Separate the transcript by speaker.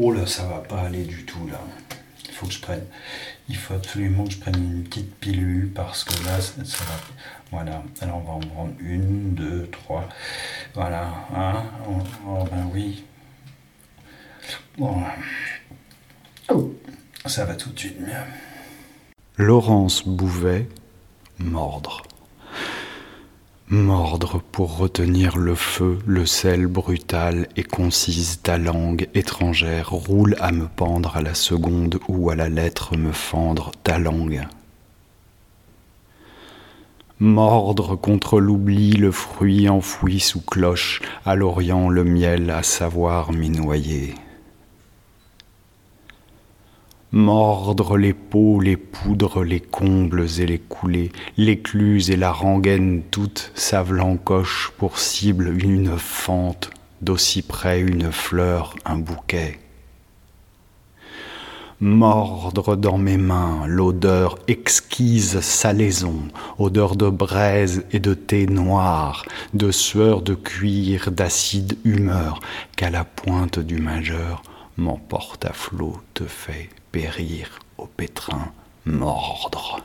Speaker 1: Oh là, ça va pas aller du tout là. Il faut que je prenne. Il faut absolument que je prenne une petite pilule parce que là, ça, va. Voilà. Alors on va en prendre une, deux, trois. Voilà. Hein oh, oh, ben oui. Bon. Oh, ça va tout de suite mieux.
Speaker 2: Laurence Bouvet, mordre. Mordre pour retenir le feu, le sel brutal et concise ta langue étrangère roule à me pendre à la seconde ou à la lettre me fendre ta langue. Mordre contre l'oubli le fruit enfoui sous cloche, à l'Orient le miel à savoir m'y noyer mordre les peaux, les poudres, les combles et les coulées, l'écluse et la rengaine toutes savent l'encoche pour cible une fente, d'aussi près une fleur, un bouquet. Mordre dans mes mains l'odeur exquise salaison, odeur de braise et de thé noir, de sueur de cuir, d'acide humeur, qu'à la pointe du majeur m'emporte à flot te fait périr au pétrin mordre.